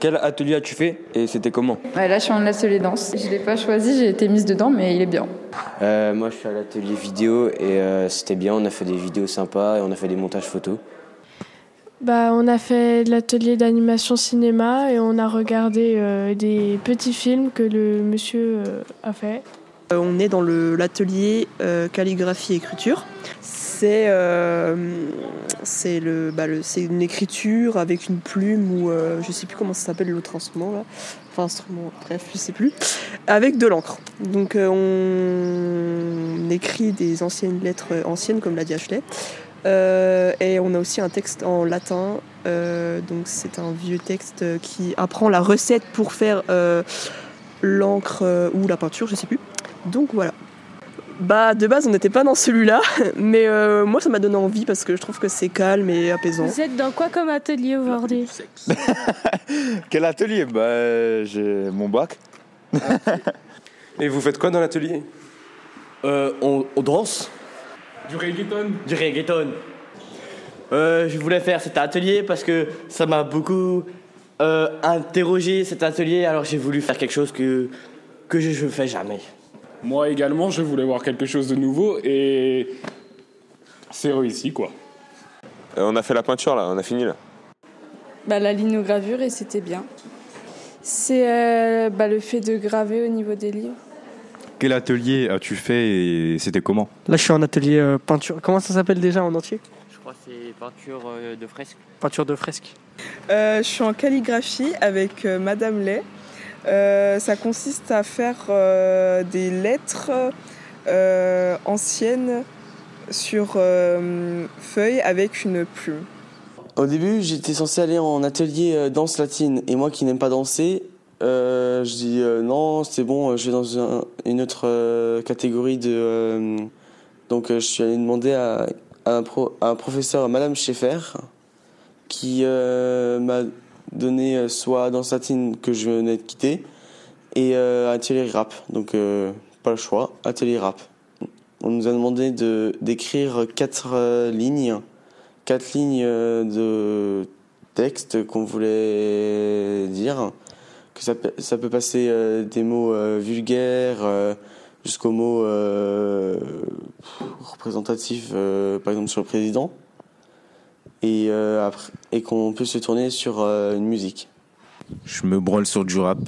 Quel atelier as-tu fait et c'était comment Ouais, là, je suis en atelier danse. Je l'ai pas choisi, j'ai été mise dedans, mais il est bien. Euh, moi, je suis à l'atelier vidéo et euh, c'était bien. On a fait des vidéos sympas et on a fait des montages photos. Bah, on a fait de l'atelier d'animation cinéma et on a regardé euh, des petits films que le monsieur euh, a fait. Euh, On est dans l'atelier euh, calligraphie écriture. C'est euh, bah, c'est une écriture avec une plume ou euh, je sais plus comment ça s'appelle l'autre instrument là. Enfin instrument, bref, je sais plus. Avec de l'encre. Donc on écrit des anciennes lettres anciennes comme l'a dit Ashley. Et on a aussi un texte en latin. Donc c'est un vieux texte qui apprend la recette pour faire l'encre ou la peinture, je sais plus. Donc voilà. Bah de base on n'était pas dans celui-là, mais euh, moi ça m'a donné envie parce que je trouve que c'est calme et apaisant. Vous êtes dans quoi comme atelier aujourd'hui? Quel atelier? Bah, j'ai mon bac. Et vous faites quoi dans l'atelier? Euh, on, on danse Du reggaeton Du reggaeton. Euh, je voulais faire cet atelier parce que ça m'a beaucoup euh, interrogé cet atelier, alors j'ai voulu faire quelque chose que, que je ne fais jamais. Moi également, je voulais voir quelque chose de nouveau et c'est réussi quoi. Euh, on a fait la peinture là, on a fini là. Bah, la linogravure, et c'était bien. C'est euh, bah, le fait de graver au niveau des livres. Quel atelier as-tu fait et c'était comment? Là je suis en atelier euh, peinture. Comment ça s'appelle déjà en entier? Je crois que c'est peinture de fresque. Peinture de fresque. Euh, je suis en calligraphie avec euh, Madame Lay. Euh, ça consiste à faire euh, des lettres euh, anciennes sur feuille avec une plume. Au début, j'étais censé aller en atelier danse latine. Et moi qui n'aime pas danser, je dis non, c'est bon, je vais dans un- une autre catégorie de. donc je suis allé demander à, un, à un professeur, à Madame Schaeffer, qui m'a donné euh, soit danse latine que je venais de quitter, et euh, atelier rap. Donc euh, pas le choix, atelier rap. On nous a demandé de d'écrire quatre lignes quatre lignes de texte qu'on voulait dire. Que ça, ça peut passer des mots vulgaires jusqu'aux mots représentatifs, par exemple sur le président. Et, euh, et qu'on peut se tourner sur euh, une musique. Je me branle sur du rap.